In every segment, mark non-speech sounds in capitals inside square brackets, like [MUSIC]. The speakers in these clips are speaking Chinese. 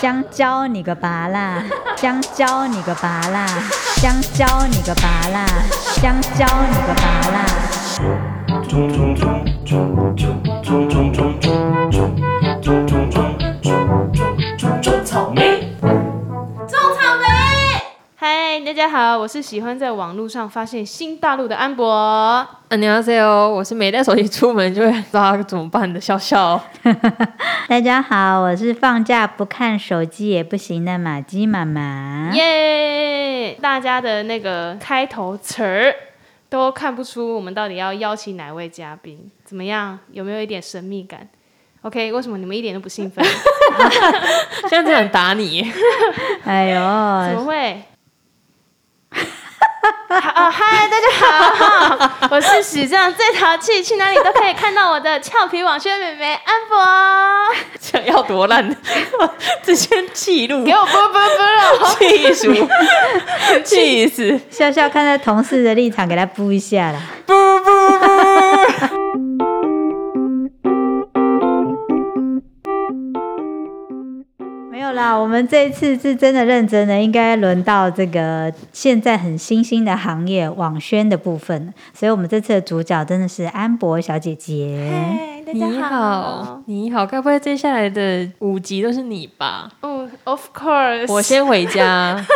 香蕉你个拔啦，香蕉你个拔啦，香蕉你个拔啦，香蕉你个拔啦。种种种种种种种种种种种种种大家好，我是喜欢在网络上发现新大陆的安博。你好，C O，我是没带手机出门就会抓怎么办的笑笑。[LAUGHS] 大家好，我是放假不看手机也不行的马姬妈妈。耶！大家的那个开头词儿都看不出我们到底要邀请哪位嘉宾，怎么样？有没有一点神秘感？OK？为什么你们一点都不兴奋？[LAUGHS] 现在只想打你？哎呦！[LAUGHS] 怎么会？好哦，嗨，大家好，我是史上最淘气，去哪里都可以看到我的俏皮网宣妹妹安博，想要多烂，[LAUGHS] 直接记录给我啵啵啵了。气死，[LAUGHS] 气死！笑笑看在同事的立场，给他补一下啦。不啦，我们这一次是真的认真的，应该轮到这个现在很新兴的行业网宣的部分，所以我们这次的主角真的是安博小姐姐。嗨，大你家好，你好，该不会接下来的五集都是你吧？哦、o f course，我先回家。[LAUGHS]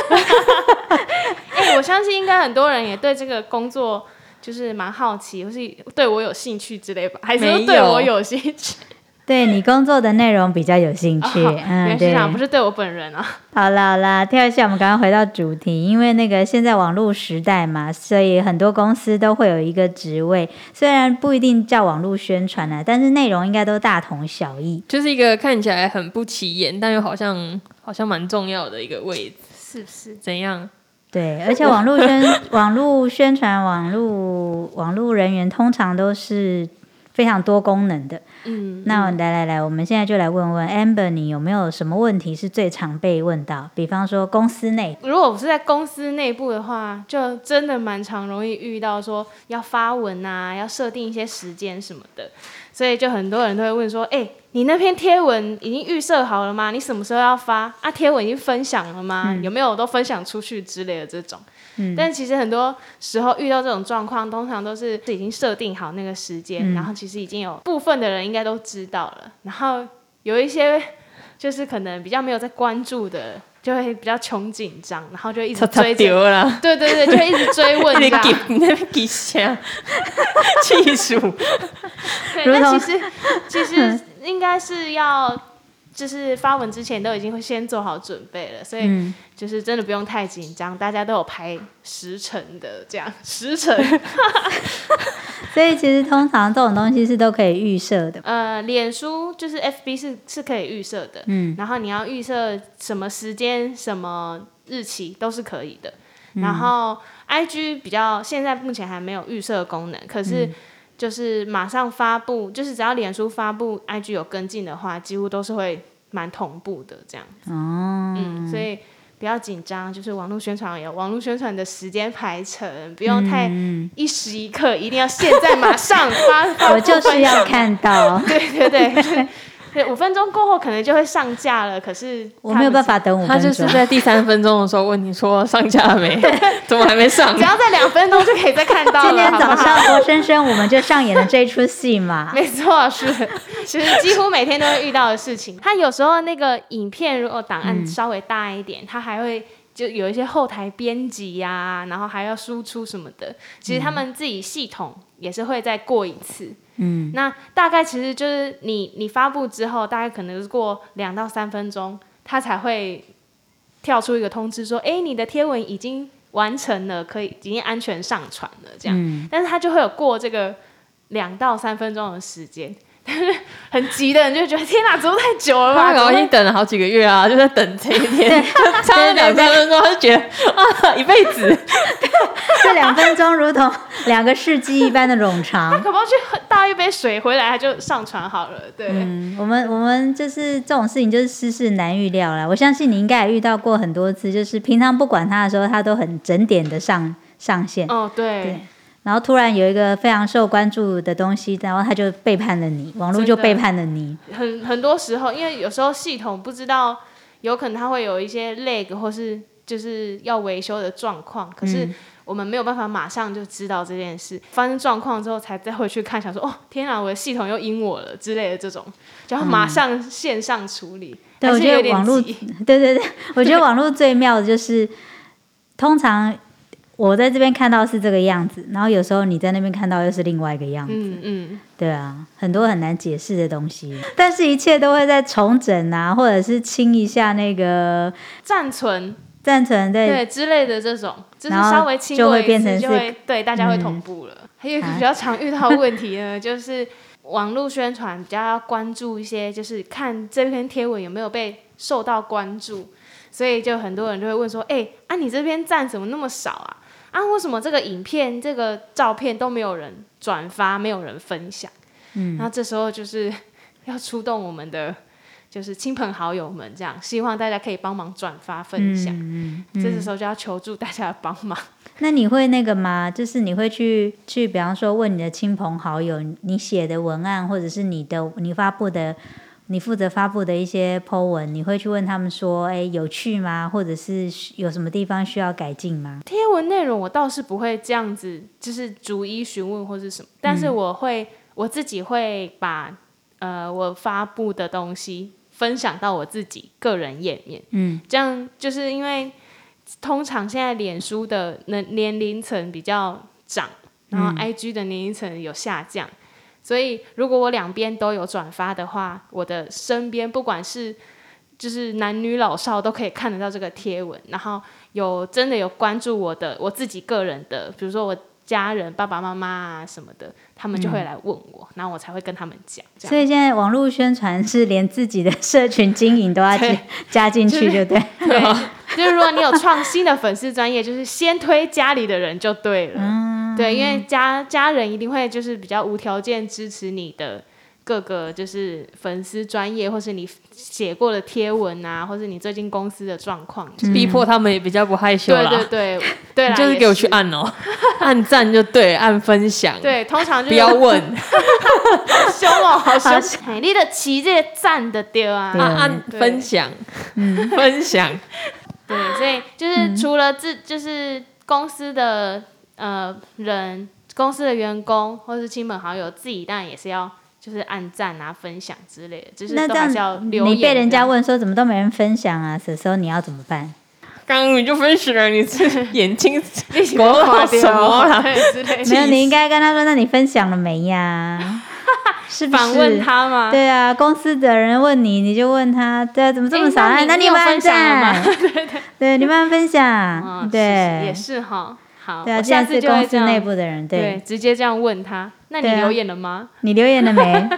哎、我相信应该很多人也对这个工作就是蛮好奇，或是对我有兴趣之类吧，还是对我有兴趣？[LAUGHS] 对你工作的内容比较有兴趣，哦嗯，对不是对我本人啊。好啦好啦，跳一下，我们赶快回到主题，因为那个现在网络时代嘛，所以很多公司都会有一个职位，虽然不一定叫网络宣传啊，但是内容应该都大同小异。[LAUGHS] 就是一个看起来很不起眼，但又好像好像蛮重要的一个位置。是不是？怎样？对，而且网络宣 [LAUGHS] 网络宣传网络网络人员通常都是非常多功能的。嗯，那来来来，我们现在就来问问 Amber，你有没有什么问题是最常被问到？比方说公司内，如果我是在公司内部的话，就真的蛮常容易遇到说要发文啊，要设定一些时间什么的，所以就很多人都会问说，哎、你那篇贴文已经预设好了吗？你什么时候要发？啊，贴文已经分享了吗？有没有都分享出去之类的这种？嗯但其实很多时候遇到这种状况，通常都是已经设定好那个时间，嗯然后其实已经有部分的人应该都知道了，然后有一些 [LAUGHS] 就是可能比较没有在关注的，就会比较穷紧张，然后就一直追着，丢了。对对对，就一直追问 [LAUGHS] 你这样。给你那边给下，[LAUGHS] 气死！对，那其实其实应该是要。就是发文之前都已经会先做好准备了，所以嗯，就是真的不用太紧张，大家都有排时辰的，这样 [LAUGHS] 时辰。[LAUGHS] 所以其实通常这种东西是都可以预设的。呃，脸书就是 FB 是是可以预设的，嗯，然后你要预设什么时间、什么日期都是可以的。嗯然后 IG 比较现在目前还没有预设功能，可是嗯就是马上发布，就是只要脸书发布 IG 有跟进的话，几乎都是会蛮同步的这样。哦，嗯，所以不要紧张，就是网络宣传有网络宣传的时间排程，不用太嗯，一时一刻，一定要现在马上发 [LAUGHS] 我就是要看到，对 [LAUGHS] 对对，对，[LAUGHS] 五分钟过后可能就会上架了，可是我没有办法，等五他分钟。就是在第三分钟的时候问你说上架了没？[LAUGHS] 怎么还没上只？要在两分钟就可以再看到了。今天早上活生生我们就上演了这一出戏嘛。[LAUGHS] 没错，是，其实几乎每天都会遇到的事情。他有时候那个影片如果档案稍微大一点，他还会就有一些后台编辑呀，然后还要输出什么的。其实他们自己系统也是会再过一次。嗯，那大概其实就是你你发布之后，大概可能是过两到三分钟，它才会跳出一个通知说，哎，你的贴文已经完成了，可以已经安全上传了这样。嗯但是它就会有过这个两到三分钟的时间。但是很急的人就觉得天哪，怎么太久了吧？他搞怎么会已经等了好几个月啊，[LAUGHS] 就在等这一天，[LAUGHS] 就差了两三分钟，他就觉得啊，一辈子。[LAUGHS] 这两分钟如同两个世纪一般的冗长他长。可不可以去倒一杯水回来，他就上船好了？对，嗯，我们我们就是这种事情，就是世事难预料了。我相信你应该也遇到过很多次，就是平常不管他的时候，他都很整点的上上线，哦对对然后突然有一个非常受关注的东西，然后他就背叛了你，网络就背叛了你。很很多时候，因为有时候系统不知道有可能它会有一些 lag 或是就是要维修的状况，可是嗯我们没有办法马上就知道这件事，发生状况之后才再回去看，想说哦天啊，我的系统又阴我了之类的这种，就要马上线上处理。嗯对，我觉得网络，急对对对，我觉得网络最妙的就是，通常我在这边看到是这个样子，然后有时候你在那边看到又是另外一个样子，嗯嗯，对啊，很多很难解释的东西，但是一切都会在重整啊，或者是清一下那个暂存。暂存对。对之类的这种，就是稍微清就会变成是就会对大家会嗯。同步了。还有一个啊。比较常遇到的问题呢，[LAUGHS] 就是网络宣传比较要关注一些，就是看这篇贴文有没有被受到关注，所以就很多人就会问说：“哎、啊，你这篇赞怎么那么少啊？啊，为什么这个影片、这个照片都没有人转发，没有人分享？”嗯，然后这时候就是 [LAUGHS] 要出动我们的。就是亲朋好友们这样，希望大家可以帮忙转发分享。嗯这个时候就要求助大家的帮忙。[LAUGHS] 那你会那个吗？就是你会去去，比方说问你的亲朋好友，你写的文案，或者是你的你发布的，你负责发布的一些 po 文，你会去问他们说，哎，有趣吗？或者是有什么地方需要改进吗？贴文内容我倒是不会这样子，就是逐一询问或是什么，但是我会、我自己会把呃我发布的东西分享到我自己个人页面，嗯，这样就是因为通常现在脸书的年年龄层比较长，然后 IG 的年龄层有下降。所以，如果我两边都有转发的话，我的身边不管是就是男女老少都可以看得到这个贴文，然后有真的有关注我的我自己个人的，比如说我家人爸爸妈妈啊什么的，他们就会来问我，然后我才会跟他们讲。所以现在网络宣传是连自己的社群经营都要加加进去，就是就对。[LAUGHS] [LAUGHS] 对，就是如果你有创新的粉丝专业，就是先推家里的人就对了。嗯对，因为家家人一定会就是比较无条件支持你的各个就是粉丝专业，或是你写过的贴文啊，或是你最近公司的状况。逼迫他们也比较不害羞对啦。对对对啦，就是给我去按哦，按赞就对，按分享，对，通常就是不要问，[LAUGHS] 好凶哦，好凶！哎你的旗这个赞的丢啊，对。按按分享，嗯，分享，对，所以就是除了自就是公司的呃人、公司的员工或是亲朋好友，自己当然也是要就是按赞啊、分享之类的，就是那这都还是要样留言。你被人家，问说怎么都没人分享啊，这时候你要怎么办？刚刚你就分享了，你是眼睛你喜搞什么啦？对之类的，没有，你应该跟他说，那你分享了没呀？[LAUGHS] 是？反问他吗？对啊，公司的人问你，你就问他，对啊，怎么这么少？诶那你有分享了吗 [LAUGHS] 赞？对，你有没有分嗯享？是对，也是哈。好，对啊，下次公司内部的人，对对，直接这样问他。那你留言了吗？你留言了没？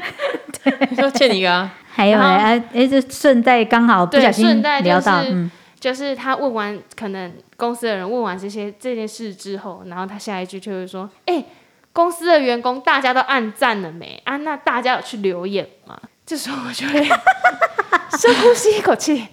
[LAUGHS] 就欠你一个啊，还有哎，哎，就顺带刚好不对小心顺带就聊到，是嗯，就是他问完，可能公司的人问完这些这件事之后，然后他下一句就会说：“哎、公司的员工大家都按赞了没啊？那大家有去留言吗？”这时候我就会 [LAUGHS] 深呼吸一口气，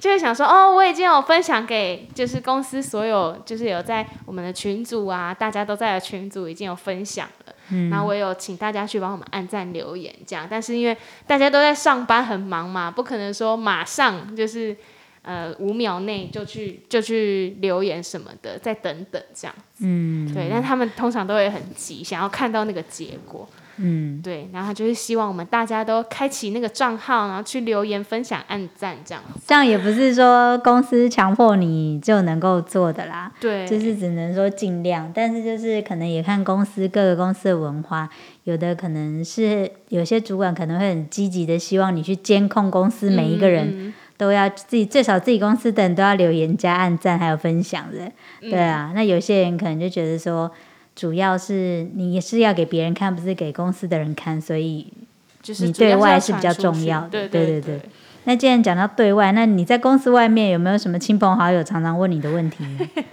就会想说：“哦，我已经有分享给就是公司所有就是有在我们的群组啊，大家都在的群组已经有分享了。嗯然后我有请大家去帮我们按赞留言，这样。但是因为大家都在上班很忙嘛，不可能说马上就是呃五秒内就去就去留言什么的，再等等这样。嗯对，但他们通常都会很急，想要看到那个结果。嗯，对，然后就是希望我们大家都开启那个账号，然后去留言、分享、按赞这样。这样也不是说公司强迫你就能够做的啦。对，就是只能说尽量，但是就是可能也看公司各个公司的文化，有的可能是有些主管可能会很积极的希望你去监控公司每一个人嗯都要自己最少自己公司的人都要留言加按赞还有分享的，嗯对啊，那有些人可能就觉得说。主要是你也是要给别人看，不是给公司的人看，所以你对就是你对外是比较重要的对对对对对那既然讲到对外，那你在公司外面有没有什么亲朋好友常常问你的问题呢？[LAUGHS]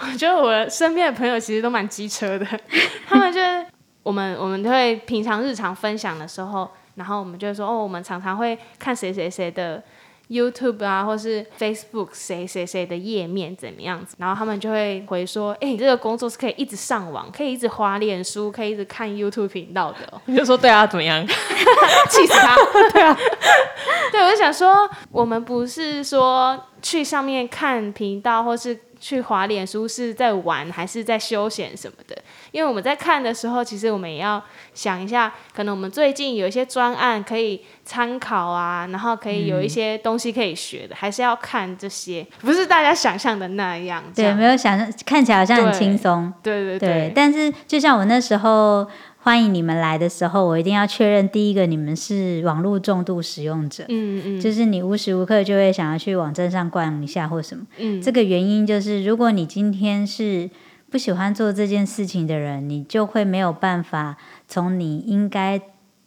我觉得我身边的朋友其实都蛮机车的，[LAUGHS] 他们就是我们我们会平常日常分享的时候，然后我们就会说哦，我们常常会看谁谁谁的 YouTube 啊，或是 Facebook 谁谁谁的页面怎么样子，然后他们就会回说，哎、你这个工作是可以一直上网，可以一直滑脸书，可以一直看 YouTube 频道的、哦。你 [LAUGHS] 就说对啊，怎么样？[LAUGHS] 气死他！[LAUGHS] 对啊，对，我就想说，我们不是说去上面看频道，或是去滑脸书是在玩，还是在休闲什么的？因为我们在看的时候，其实我们也要想一下，可能我们最近有一些专案可以参考啊，然后可以有一些东西可以学的，还是要看这些，不是大家想象的那样。这对，样没有想象看起来好像很轻松，对对对，但是就像我那时候欢迎你们来的时候，我一定要确认第一个你们是网络重度使用者，嗯嗯就是你无时无刻就会想要去网站上逛一下或什么。嗯，这个原因就是，如果你今天是不喜欢做这件事情的人，你就会没有办法从你应该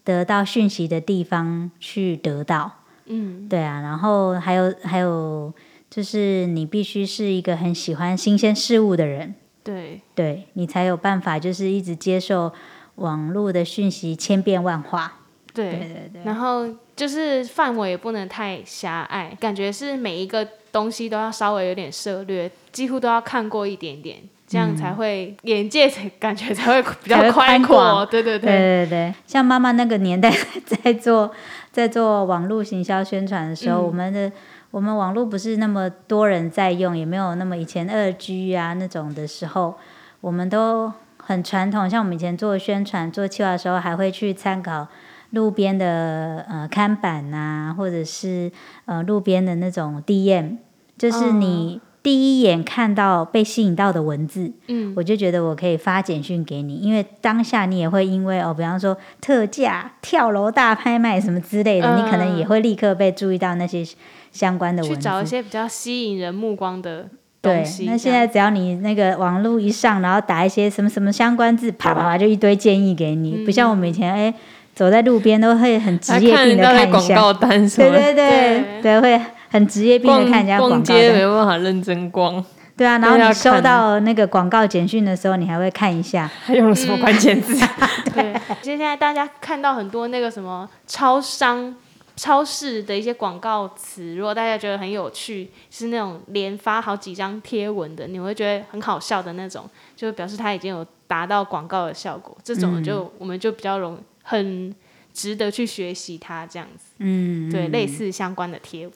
得到讯息的地方去得到。嗯对啊，然后还有还有，就是你必须是一个很喜欢新鲜事物的人。对对你才有办法，就是一直接受网络的讯息千变万化。对对。对对，然后就是范围也不能太狭隘，感觉是每一个东西都要稍微有点涉略，几乎都要看过一点点，这样才会、眼界才感觉才会比较宽宽阔。广。对对对。对对，像妈妈那个年代在做 [LAUGHS] 在做网络行销宣传的时候，嗯。我们的我们网络不是那么多人在用，也没有那么以前二 G 啊那种的时候，我们都很传统。像我们以前做宣传、做企划的时候，还会去参考路边的呃看板啊，或者是呃路边的那种 DM，就是你第一眼看到被吸引到的文字，嗯，我就觉得我可以发简讯给你，因为当下你也会因为哦，比方说特价、跳楼大拍卖什么之类的，嗯你可能也会立刻被注意到那些相关的文字。去找一些比较吸引人目光的对东西。，那现在只要你那个网络一上，然后打一些什么什么相关字，啪啪啪就一堆建议给你，嗯不像我们以前哎走在路边都会很职还业病的看广告单对对对对，会很职业病的逛看人家广告单街没办法认真逛，对啊，然后你收到那个广告简讯的时候，你还会看一下，[LAUGHS] 还用了什么关键字？[LAUGHS] 对，其实现在大家看到很多那个什么超商、超市的一些广告词，如果大家觉得很有趣，是那种连发好几张贴文的，你会觉得很好笑的那种，就表示它已经有达到广告的效果。这种就、我们就比较容很值得去学习它这样子。嗯，对，嗯类似相关的贴文。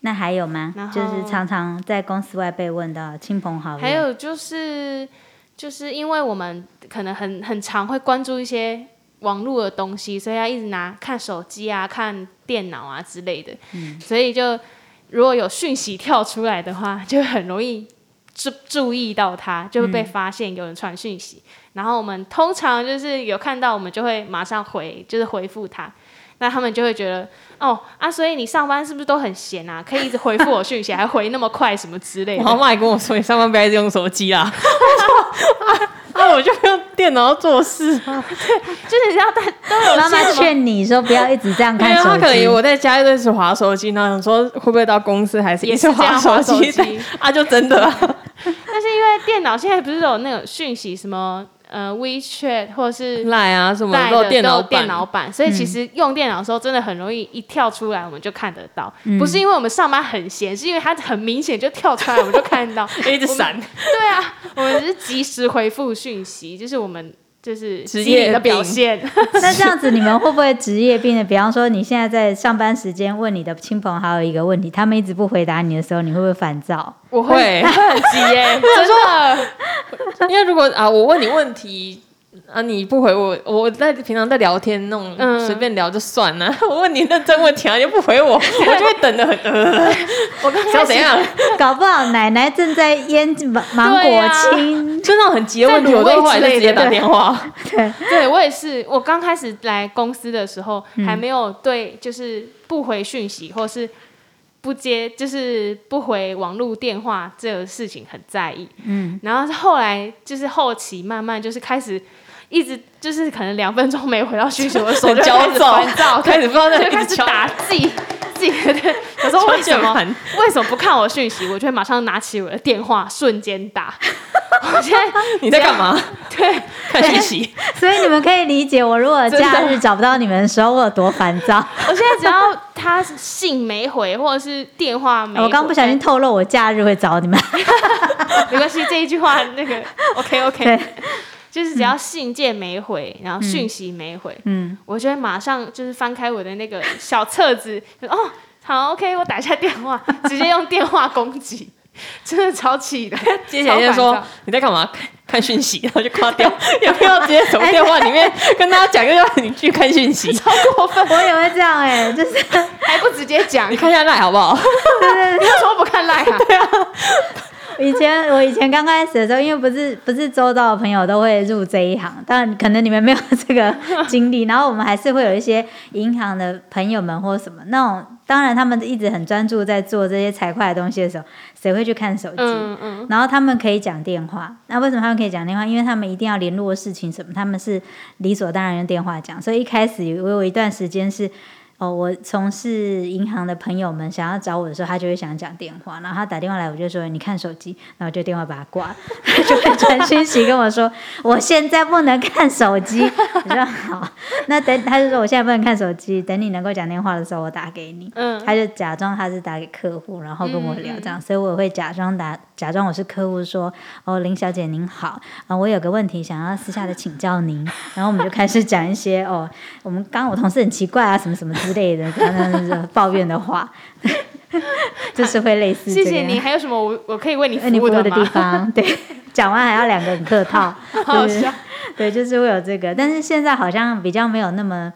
那还有吗？就是常常在公司外被问到亲朋好友，还有就是，就是因为我们可能很很常会关注一些网络的东西，所以要一直拿看手机啊、看电脑啊之类的，所以就如果有讯息跳出来的话，就很容易注注意到它，就会被发现有人传讯息。然后我们通常就是有看到，我们就会马上回，就是回复他。那他们就会觉得，哦啊，所以你上班是不是都很闲啊？可以一直回复我讯息，还回那么快什么之类的。我妈妈也跟我说，[LAUGHS] 你上班不要一直用手机啦。[LAUGHS] 啊，我就用电脑做事啊。[LAUGHS] 就是你知道，大都有妈妈劝你说不要一直这样看手他可能以。我在家一直划手机，然后想说会不会到公司还是也是滑手机啊，就真的啊。但是因为电脑现在不是有那种讯息，什么呃 WeChat 或者是赖啊什么的电脑版。电脑版，所以其实用电脑的时候真的很容易一跳出来我们就看得到，不是因为我们上班很闲，是因为它很明显就跳出来我们就看到，[LAUGHS] 一直闪。对啊，我们只是及时回复讯息，就是我们就是职业的表现。[LAUGHS] 那这样子，你们会不会职业病呢？比方说，你现在在上班时间问你的亲朋好友一个问题，他们一直不回答你的时候，你会不会烦躁？我会会会 [LAUGHS] 很急耶，[LAUGHS] 真的。因为如果啊，我问你问题啊，你不回我，我在平常在聊天那种嗯随便聊就算了。[LAUGHS] 我问你认真问题啊，你又不回我，[LAUGHS] 我就会等的很呃，[LAUGHS] 我刚开始想怎样？搞不好奶奶正在腌芒芒果青，就那种很急的问题，我都后来就直接打电话。对我也是，我刚开始来公司的时候，嗯还没有对就是不回讯息或是不接，就是不回网络电话这个事情很在意。嗯，然后后来就是后期慢慢就是开始一直就是可能两分钟没回到讯息，我的手就很烦躁，开始不知道在开始打自己自己的。有时候为什么为什么不看我讯息？我就会马上拿起我的电话，瞬间打。[LAUGHS] 我现在你在干嘛？对，看讯息。所以你们可以理解我如果假日找不到你们的时候，我有多烦躁。[LAUGHS] 我现在只要他信没回，或者是电话没回，我刚不小心透露我假日会找你们。[LAUGHS] 没关系，这一句话那个 OK OK，对，就是只要信件没回，然后讯息没回，嗯，我就会马上就是翻开我的那个小册子，就哦，好 OK，我打一下电话，直接用电话攻击，真的超气的。[LAUGHS] 接起来就说你在干嘛？看看讯息，然后就挂掉。[LAUGHS] 有没有直接从电话里面跟大家讲，又要你去看讯息？[LAUGHS] 超过分，我也会这样哎、就是还不直接讲，你看一下赖好不好？你为什么不看赖啊？对啊，以前我以前刚开始的时候，因为不是不是周遭的朋友都会入这一行，但可能你们没有这个经历，然后我们还是会有一些银行的朋友们或什么那种，当然他们一直很专注在做这些财会的东西的时候，谁会去看手机？嗯嗯，然后他们可以讲电话，那为什么他们可以讲电话？因为他们一定要联络的事情什么，他们是理所当然用电话讲。所以一开始我有一段时间是，哦，我从事银行的朋友们想要找我的时候，他就会想讲电话，然后他打电话来，我就说你看手机，然后就电话把他挂了，[LAUGHS] 他就会传讯息跟我说我现在不能看手机。我说好，那等他就说我现在不能看手机，等你能够讲电话的时候我打给你。嗯。他就假装他是打给客户，然后跟我聊这样，所以我会假装打假装我是客户说，哦，林小姐您好，啊、我有个问题想要私下的请教您，然后我们就开始讲一些哦，我们刚刚我同事很奇怪啊，什么什么之类的，抱怨的话，[LAUGHS] 就是会类似、这个。谢谢你。还有什么我我可以为你呃你服务的地？方，对，[LAUGHS] 讲完还要两个很客套，对 [LAUGHS] 好笑。对，就是会有这个，但是现在好像比较没有那么，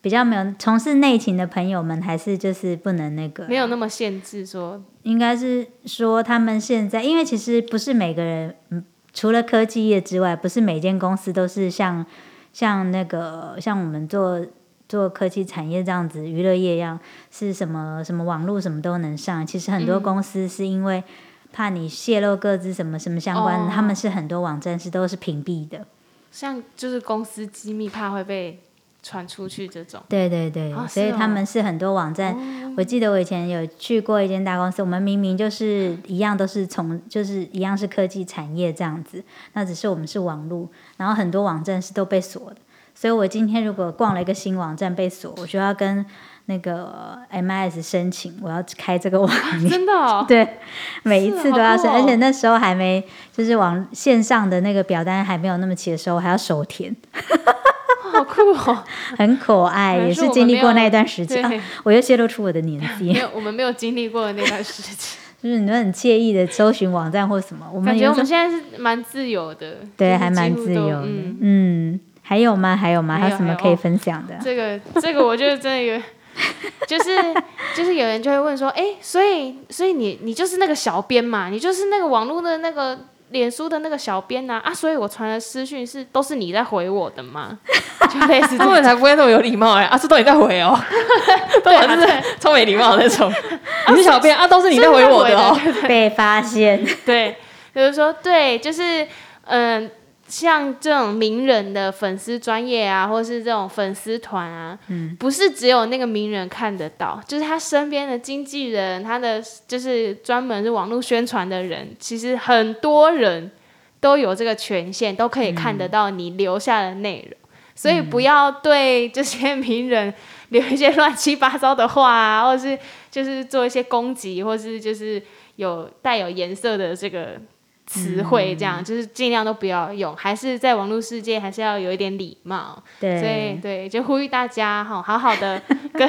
比较没有从事内勤的朋友们，还是就是不能那个，没有那么限制说，应该是说他们现在，因为其实不是每个人，嗯，除了科技业之外，不是每间公司都是像像那个像我们做做科技产业这样子，娱乐业一样，是什么什么网络什么都能上。其实很多嗯公司是因为怕你泄露各自什么什么相关他们是很多网站是都是屏蔽的。像就是公司机密怕会被传出去这种。对对对，哦所以他们是很多网站。我记得我以前有去过一间大公司，我们明明就是一样，都是从就是一样是科技产业这样子，那只是我们是网络，然后很多网站是都被锁的。所以我今天如果逛了一个新网站被锁，我就要跟那个 MIS 申请，我要开这个网页。[LAUGHS] 真的哦，[LAUGHS] 对，每一次都要申，哦。而且那时候还没，就是网线上的那个表单还没有那么齐的时候，还要手填，[LAUGHS] 好酷哦。很可爱，也是经历过那一段时间。啊，我又泄露出我的年纪。没，有，我们没有经历过的那段时间，就是你们很惬意的搜寻网站或什么，我们感觉我们现在是蛮自由的，对还蛮自由的，嗯，嗯，还有吗？还有吗？还有什么可以分享的？这个这个我觉得真的有，就是就是有人就会问说，哎、所以所以你你就是那个小编嘛，你就是那个网络的那个脸书的那个小编呐啊所以我传的私讯是都是你在回我的吗？就类似这 [LAUGHS] 他种们才不会那么有礼貌哎、啊，这都你在回哦，[LAUGHS] 都是超没礼貌的那种。[LAUGHS] 你是小编啊，都是你在回我的哦。被发现，对，就是说对，就是嗯、像这种名人的粉丝专业啊，或是这种粉丝团啊，嗯，不是只有那个名人看得到，就是他身边的经纪人，他的就是专门是网络宣传的人，其实很多人都有这个权限，都可以看得到你留下的内容。所以不要对这些名人留一些乱七八糟的话啊，[LAUGHS] 或是就是做一些攻击，或是就是有带有颜色的这个词汇，这样、就是尽量都不要用，还是在网络世界还是要有一点礼貌。对所以对，对，就呼吁大家哈，好好的 [LAUGHS] 跟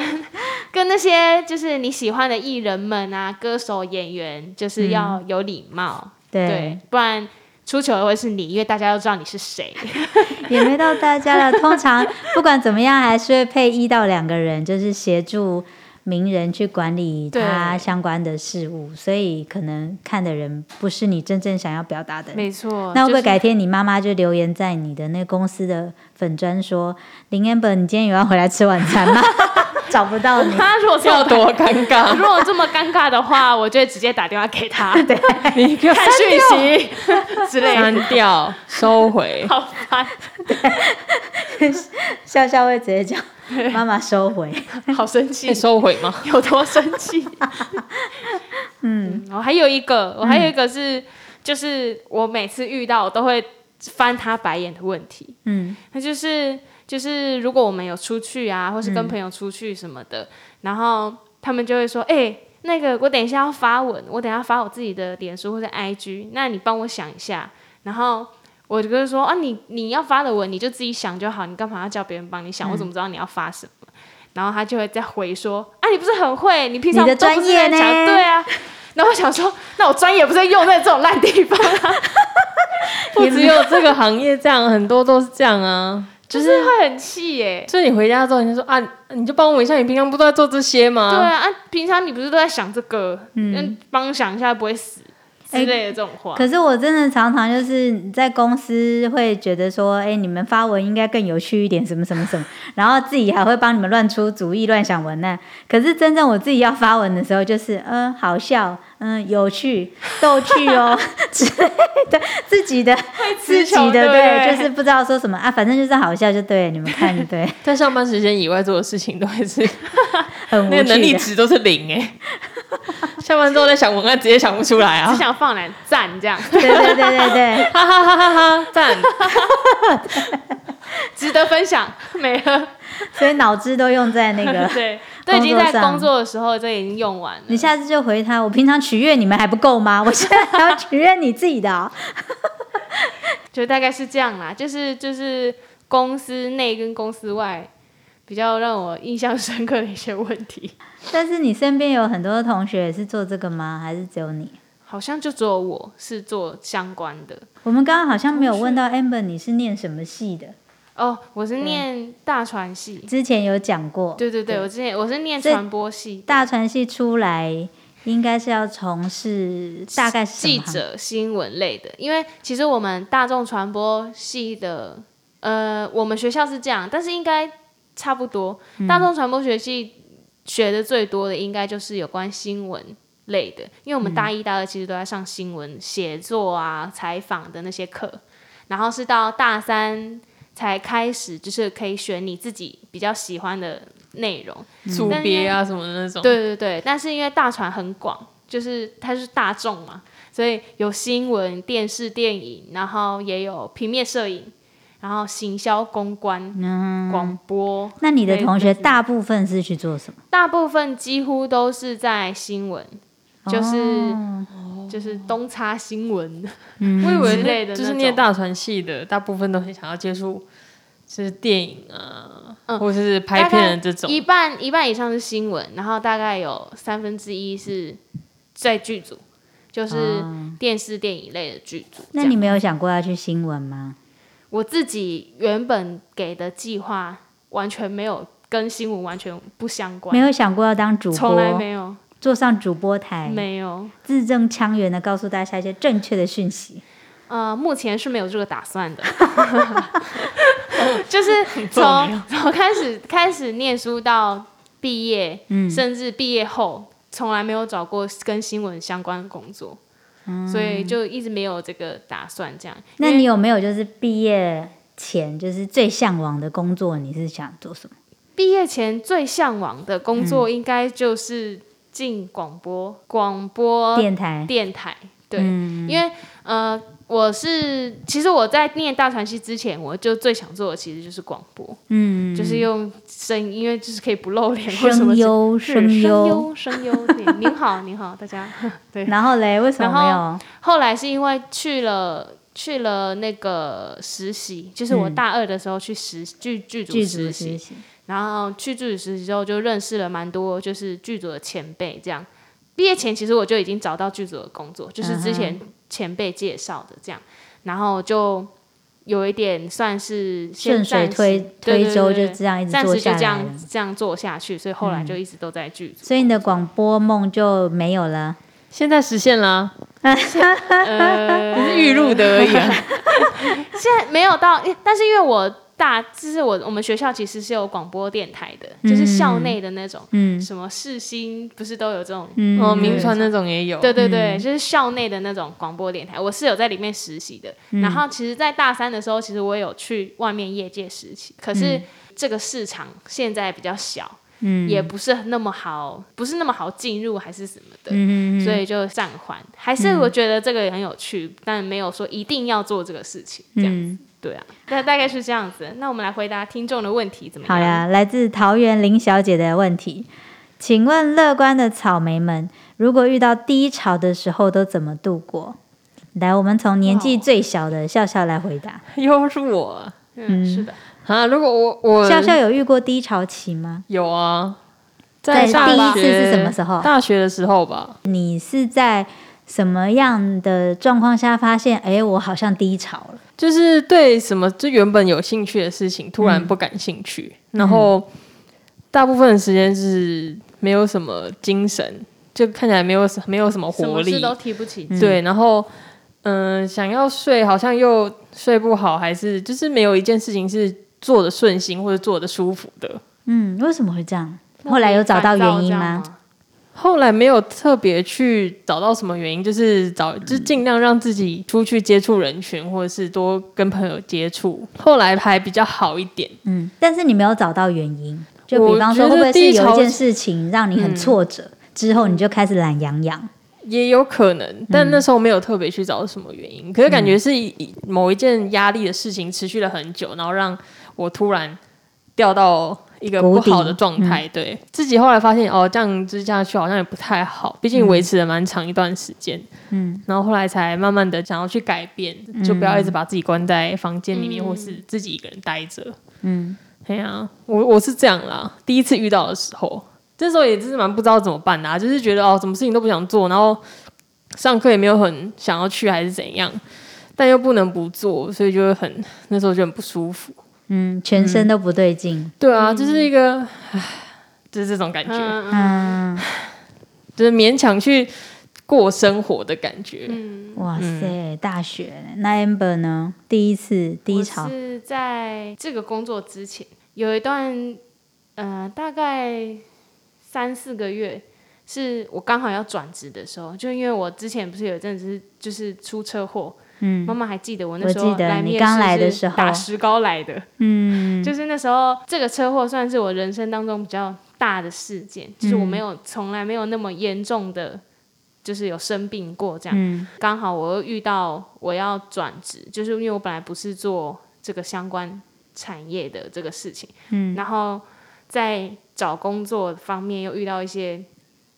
跟那些就是你喜欢的艺人们啊、歌手、演员，就是要有礼貌，对对，，不然出糗的会是你，因为大家都知道你是谁。[LAUGHS] 也没到大家了。通常不管怎么样，还是会配一到两个人，就是协助名人去管理他相关的事物，所以可能看的人不是你真正想要表达的人。没错，那会不会改天你妈妈就留言在你的那个公司的粉砖说：“林 amber，你今天有要回来吃晚餐吗？” [LAUGHS] 找不到你，他如果要多尴尬！如果这么尴尬的话，我就会直接打电话给他，[LAUGHS] 对，看讯息之类的，删掉、收回。好烦，[LAUGHS] 笑笑会直接叫 [LAUGHS] 妈妈收回。[LAUGHS] 好生气，收回吗？[LAUGHS] 有多生气？嗯，我还有一个，我还有一个是，就是我每次遇到我都会翻他白眼的问题。嗯那就是就是如果我们有出去啊，或是跟朋友出去什么的，然后他们就会说，哎、那个我等一下要发文，我等一下发我自己的脸书或者 IG，那你帮我想一下。然后我就跟他说啊，你你要发的文你就自己想就好，你干嘛要叫别人帮你想？我怎么知道你要发什么？然后他就会再回说啊，你不是很会，你平常都不是专业在讲呢对啊。然后我想说，那我专业不是用在这种烂地方啊，[LAUGHS] 不只有这个行业这样，很多都是这样啊。就是会很气耶。所以你回家之后，你就说啊，你就帮我一下，你平常不都在做这些吗？对啊，啊，平常你不是都在想这个，嗯，帮想一下不会死之类的这种话。可是我真的常常就是在公司会觉得说，哎、你们发文应该更有趣一点，什么什么什么，然后自己还会帮你们乱出主意、乱想文案。可是真正我自己要发文的时候，就是嗯，好笑，嗯，有趣、逗趣哦 [LAUGHS] 之类的，自己的自己的对就是不知道说什么啊，反正就是好笑就对，你们看就对，[LAUGHS] 在上班时间以外做的事情都会是很无 [LAUGHS] 那个能力。值都是零哎、下班之后再想文案，直接想不出来啊只！想放两赞这样，对对对对对，[LAUGHS] 哈哈哈哈哈！赞，[LAUGHS] 值得分享，没了。所以脑子都用在那个。[LAUGHS] 对，都已经在工作上工作的时候，这已经用完了。你下次就回他，我平常取悦你们还不够吗？我现在还要取悦你自己的哦、就大概是这样啦，就是就是公司内跟公司外比较让我印象深刻的一些问题，但是你身边有很多同学也是做这个吗？还是只有你？好像就只有我是做相关的。我们刚刚好像没有问到 Amber 你是念什么系的，哦，我是念大传系。之前有讲过。对对对，我之前我是念传播系，大传系出来应该是要从事大概是记者新闻类的，因为其实我们大众传播系的，呃，我们学校是这样，但是应该差不多。嗯大众传播学系学的最多的应该就是有关新闻类的，因为我们大一、大二其实都在上新闻写作啊、采访的那些课，然后是到大三才开始，就是可以选你自己比较喜欢的内容。组别啊什么的那种。对对对，但是因为大传很广，就是它是大众嘛，所以有新闻、电视、电影，然后也有平面摄影，然后行销、公关、广播。那你的同学大部分是去做什么？大部分几乎都是在新闻，就是、哦就是东插新闻，嗯我以为之类的就是念大传系的，大部分都很想要接触，就是电影啊，嗯或者是拍片的这种。一半一半以上是新闻，然后大概有三分之一是在剧组，就是电视、电影类的剧组。那你没有想过要去新闻吗？我自己原本给的计划完全没有跟新闻完全不相关，没有想过要当主播从来播，没有，坐上主播台，没有。字正腔圆的告诉大家一些正确的讯息。呃，目前是没有这个打算的 [LAUGHS] [LAUGHS] 就是 [LAUGHS] 从从开始开始念书到毕业，嗯甚至毕业后，从来没有找过跟新闻相关的工作，所以就一直没有这个打算。这样，那你有没有就是毕业前就是最向往的工作？你是想做什么？毕业前最向往的工作，应该就是进广播、广播电台。电台。对，嗯因为呃，我是其实我在念大传系之前，我就最想做的其实就是广播，嗯，就是用声音，因为就是可以不露脸。声优，是声优。声优。对，您好，您好，大家。[LAUGHS] 对，然后嘞，为什么没有？后来是因为去了去了那个实习，就是我嗯大二的时候去实剧剧组实习。然后去剧组实习之后，就认识了蛮多就是剧组的前辈。这样，毕业前其实我就已经找到剧组的工作，就是之前前辈介绍的这样，然后就有一点算是先顺水推推舟，就这样一直做下来就这样了。这样做下去，所以后来就一直都在剧组。所以你的广播梦就没有了。现在实现了啊，[LAUGHS] [LAUGHS] 呃，是预录的而已啊。[LAUGHS] 现在没有到，但是因为我大，就是我我们学校其实是有广播电台的，就是校内的那种，嗯什么世新不是都有这种嗯，哦，名传那种也有。对对对，就是校内的那种广播电台，我是有在里面实习的。然后其实，在大三的时候，其实我有去外面业界实习，可是这个市场现在比较小，嗯也不是那么好，不是那么好进入还是什么的，嗯所以就暂缓。还是我觉得这个也很有趣，但没有说一定要做这个事情，这样子。嗯，对啊，那大概是这样子。那我们来回答听众的问题，怎么样？好呀，来自桃园林小姐的问题，请问乐观的草莓们，如果遇到低潮的时候都怎么度过？来，我们从年纪最小的笑笑来回答。[LAUGHS] 又是我啊嗯，是的，啊！如果我我笑笑有遇过低潮期吗？有啊，在大第一次是什么时候大学的时候吧。你是在什么样的状况下发现？哎，我好像低潮了。就是对什么就原本有兴趣的事情突然不感兴趣，然后大部分的时间是没有什么精神，就看起来没有什没有什么活力，什么事都提不起劲。对，然后嗯、想要睡好像又睡不好，还是就是没有一件事情是做的顺心或者做的舒服的。嗯，为什么会这样？后来有找到原因吗？后来没有特别去找到什么原因，就是找就是尽量让自己出去接触人群，或者是多跟朋友接触。后来还比较好一点。嗯，但是你没有找到原因，就比方说，会不会是有一件事情让你很嗯挫折，之后你就开始懒洋洋？也有可能，但那时候没有特别去找什么原因，可是感觉是某一件压力的事情持续了很久，然后让我突然掉到一个不好的状态。对自己后来发现，哦，这样子下去好像也不太好，毕竟维持了蛮长一段时间。嗯，然后后来才慢慢的想要去改变，就不要一直把自己关在房间里面，或是自己一个人待着。嗯，哎呀、我我是这样啦，第一次遇到的时候，这时候也是蛮不知道怎么办的、啊，就是觉得哦，什么事情都不想做，然后上课也没有很想要去，还是怎样，但又不能不做，所以就会很那时候就很不舒服。嗯，全身都不对劲。对啊，就是一个，唉，就是这种感觉，嗯嗯，就是勉强去过生活的感觉。嗯，哇塞，大学那 Amber 呢？第一次低潮我，是在这个工作之前有一段，呃，大概三四个月，是我刚好要转职的时候，就因为我之前不是有一阵子是就是出车祸，嗯。妈妈还记得我那我时候来面试是的时候。打石膏来的，嗯，[LAUGHS] 就是那时候这个车祸算是我人生当中比较大的事件，就是我没嗯有从来没有那么严重的，就是有生病过这样。嗯。刚好我又遇到我要转职，就是因为我本来不是做这个相关产业的这个事情，嗯，然后在找工作方面又遇到一些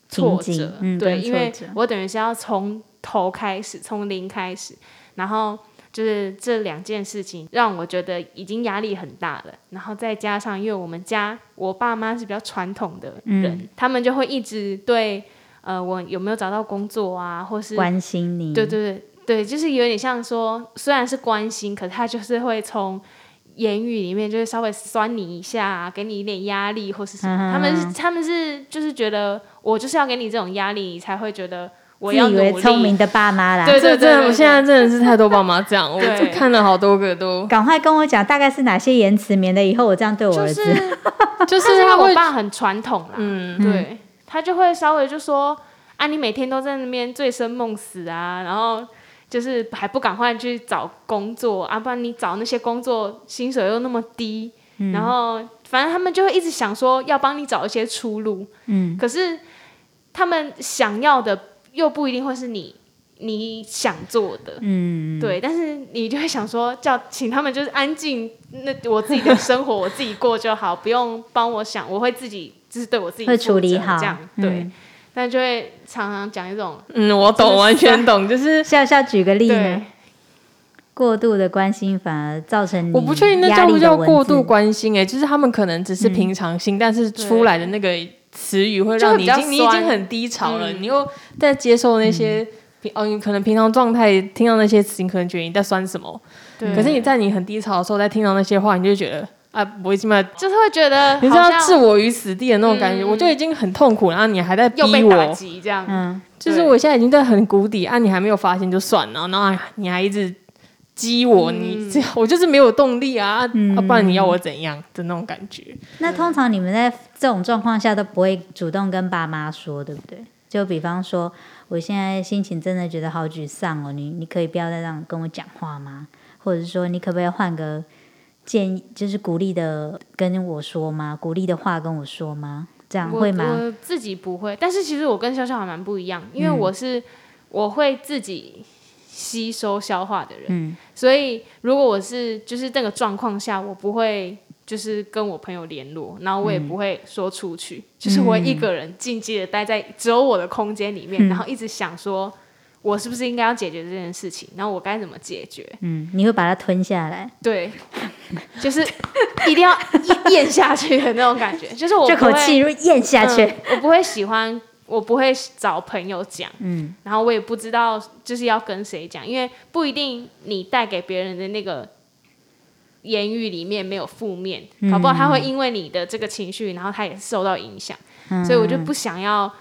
挫折，对，因为我等于是要从头开始，从零开始，然后就是这两件事情让我觉得已经压力很大了，然后再加上因为我们家我爸妈是比较传统的人，嗯。他们就会一直对呃我有没有找到工作啊，或是关心你，对对对对，就是有点像说，虽然是关心，可是他就是会从言语里面就是稍微酸你一下，给你一点压力或是什么。嗯他们是他们是就是觉得我就是要给你这种压力，你才会觉得我自以。为聪明的爸妈啦。对这真的，对我现在真的是太多爸妈这样，我 [LAUGHS] 就看了好多个都，赶快跟我讲大概是哪些言辞，免得以后我这样对我儿子。就是 [LAUGHS] 就是因为他，我爸很传统啦，嗯，对。他就会稍微就说啊，你每天都在那边醉生梦死啊，然后就是还不赶快去找工作啊，不然你找那些工作薪水又那么低，嗯。然后反正他们就会一直想说要帮你找一些出路，嗯。可是他们想要的又不一定会是你你想做的。嗯，对，但是你就会想说，叫请他们就是安静，那我自己的生活我自己过就好，不用帮我想，我会自己就是对我自己会处理好这样对。嗯。但就会常常讲一种嗯，我懂，就是完全懂，就是 [LAUGHS] 笑笑举个例对。呢，过度的关心反而造成我不确定那叫不叫过度字关心哎、就是他们可能只是平常心，但是出来的那个词语会让你已经你已经很低潮了，嗯。你又在接受那些平哦，你可能平常状态听到那些词，你可能觉得你在酸什么，对，可是你在你很低潮的时候，再听到那些话，你就觉得啊，我已经把就是会觉得你知道置我于死地的那种感觉，嗯。我就已经很痛苦，然后你还在逼又被打我，击这样，嗯，就是我现在已经在很谷底啊，你还没有发现就算了，然后你还一直激我，嗯你这我就是没有动力啊，嗯啊，不然你要我怎样的那种感觉。那通常你们在这种状况下都不会主动跟爸妈说，对不对？就比方说，我现在心情真的觉得好沮丧哦，你你可以不要再这样跟我讲话吗？或者是说，你可不可以换个建议，就是鼓励的跟我说吗？鼓励的话跟我说吗？这样会吗？我自己不会，但是其实我跟笑笑还蛮不一样，因为嗯我是、我会自己吸收消化的人，嗯所以如果我是就是那个状况下，我不会就是跟我朋友联络，然后我也嗯不会说出去，就是我一个人静静的待在只有我的空间里面，嗯然后一直想说。我是不是应该要解决这件事情？然后我该怎么解决？嗯，你会把它吞下来，对，就是一定要咽下去的那种感觉。就是我这口气如咽下去。嗯我不会喜欢，我不会找朋友讲，嗯然后我也不知道就是要跟谁讲，因为不一定你带给别人的那个言语里面没有负面，嗯搞不好他会因为你的这个情绪，然后他也受到影响，嗯所以我就不想要。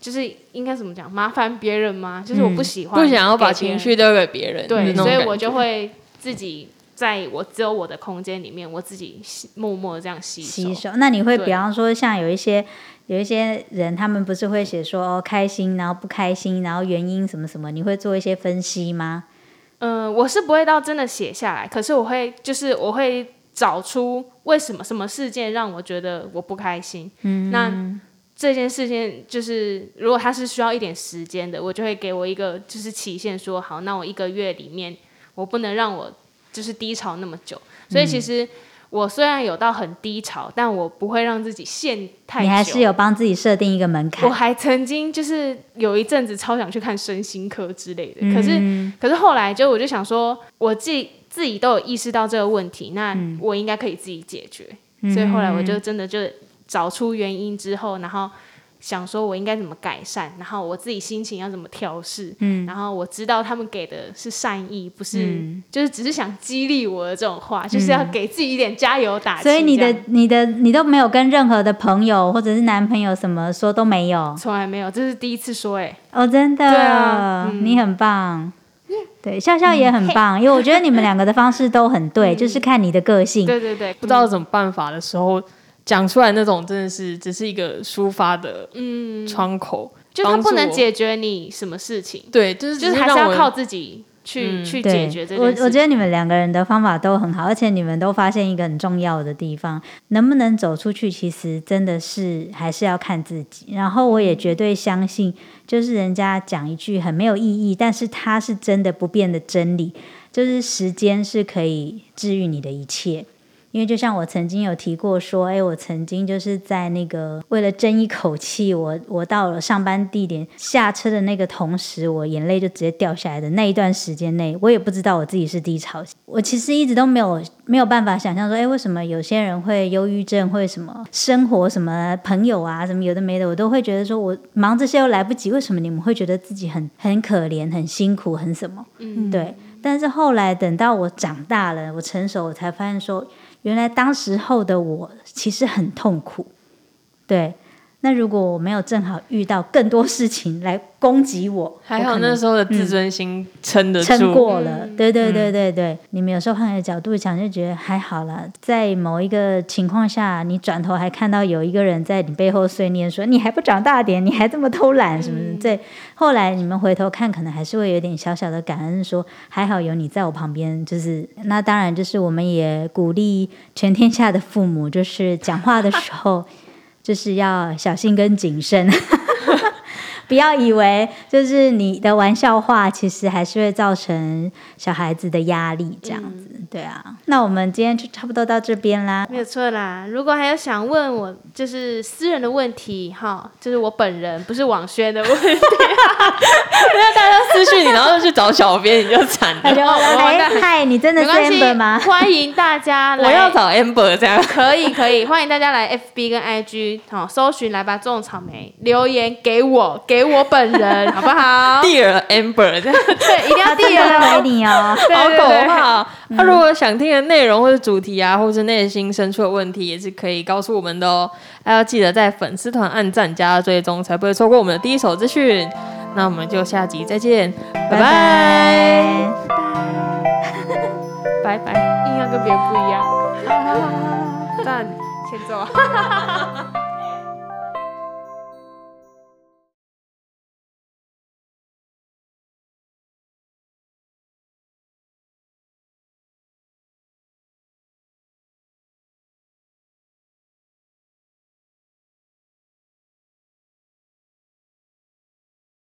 就是应该怎么讲，麻烦别人吗？就是我不喜欢，不想要把情绪丢给别人，对，所以我就会自己在我只有我的空间里面，我自己默默地这样吸收。吸收。那你会比方说，像有一些有一些人，他们不是会写说哦开心，然后不开心，然后原因什么什么，你会做一些分析吗？嗯、我是不会到真的写下来，可是我会就是我会找出为什么什么事件让我觉得我不开心。嗯，那这件事情就是如果它是需要一点时间的，我就会给我一个就是期限说，好，那我一个月里面我不能让我就是低潮那么久。所以其实我虽然有到很低潮，但我不会让自己陷太久。你还是有帮自己设定一个门槛我槛。还曾经就是有一阵子超想去看身心科之类的，可是嗯可是后来就我就想说，我自己自己都有意识到这个问题，那嗯我应该可以自己解决。所以后来我就真的就找出原因之后，然后想说我应该怎么改善，然后我自己心情要怎么调试。嗯，然后我知道他们给的是善意，不是、嗯。就是只是想激励我的这种话，就是要给自己一点加油打气。所以你的你的你都没有跟任何的朋友或者是男朋友什么说都没有？从来没有，这是第一次说、哎，哦，真的，对啊嗯。你很棒。对，笑笑也很棒，[LAUGHS] 因为我觉得你们两个的方式都很对，就是看你的个性。对对对，不知道怎么办法的时候，讲出来那种真的是只是一个抒发的嗯，窗口，就它不能解决你什么事情，对，就是就是还是要靠自己去、嗯去解决这件事。我我觉得你们两个人的方法都很好，而且你们都发现一个很重要的地方，能不能走出去，其实真的是还是要看自己。然后我也绝对相信，就是人家讲一句很没有意义，但是它是真的不变的真理，就是时间是可以治愈你的一切。因为就像我曾经有提过说，哎，我曾经就是在那个为了争一口气，我我到了上班地点下车的那个同时，我眼泪就直接掉下来的那一段时间内，我也不知道我自己是低潮。我其实一直都没有没有办法想象说，哎，为什么有些人会忧郁症，会什么生活什么朋友啊，什么有的没的，我都会觉得说我忙这些又来不及，为什么你们会觉得自己很很可怜、很辛苦、很什么？嗯，对。但是后来等到我长大了，我成熟，我才发现说，原来当时候的我其实很痛苦。对，那如果我没有正好遇到更多事情来攻击我，[LAUGHS] 还好那时候的自尊心撑得住，撑过了。嗯对对对对对，你们有时候换个角度讲，就觉得还好啦。在某一个情况下，你转头还看到有一个人在你背后碎念说：“你还不长大点，你还这么偷懒什么的。对，后来你们回头看，可能还是会有点小小的感恩说还好有你在我旁边。就是那当然，就是我们也鼓励全天下的父母，就是讲话的时候就是要小心跟谨慎。不要以为就是你的玩笑话，其实还是会造成小孩子的压力，这样子，对啊。那我们今天就差不多到这边啦。没有错啦。如果还有想问我就是私人的问题，哈，就是我本人不是网宣的问题，[LAUGHS] 不要大家私讯你，然后去找小编，你就惨了。嗨，你真的是没关系 Amber 吗？欢迎大家 [LAUGHS] 来，我要找 Amber 这样。可以可以，欢迎大家来 FB 跟 IG 好、搜寻来吧种草莓，留言给我给我本人好不好？Dear Amber 这样，对，一定要 Dear 给你哦。好可对对对怕哦。那如果想听的内容或者主题啊，或是内心深处的问题，也是可以告诉我们的哦。还要记得在粉丝团按赞加追踪，才不会错过我们的第一手资讯。那我们就下集再见，拜拜拜。拜拜，硬要 [LAUGHS] 跟别人不一样。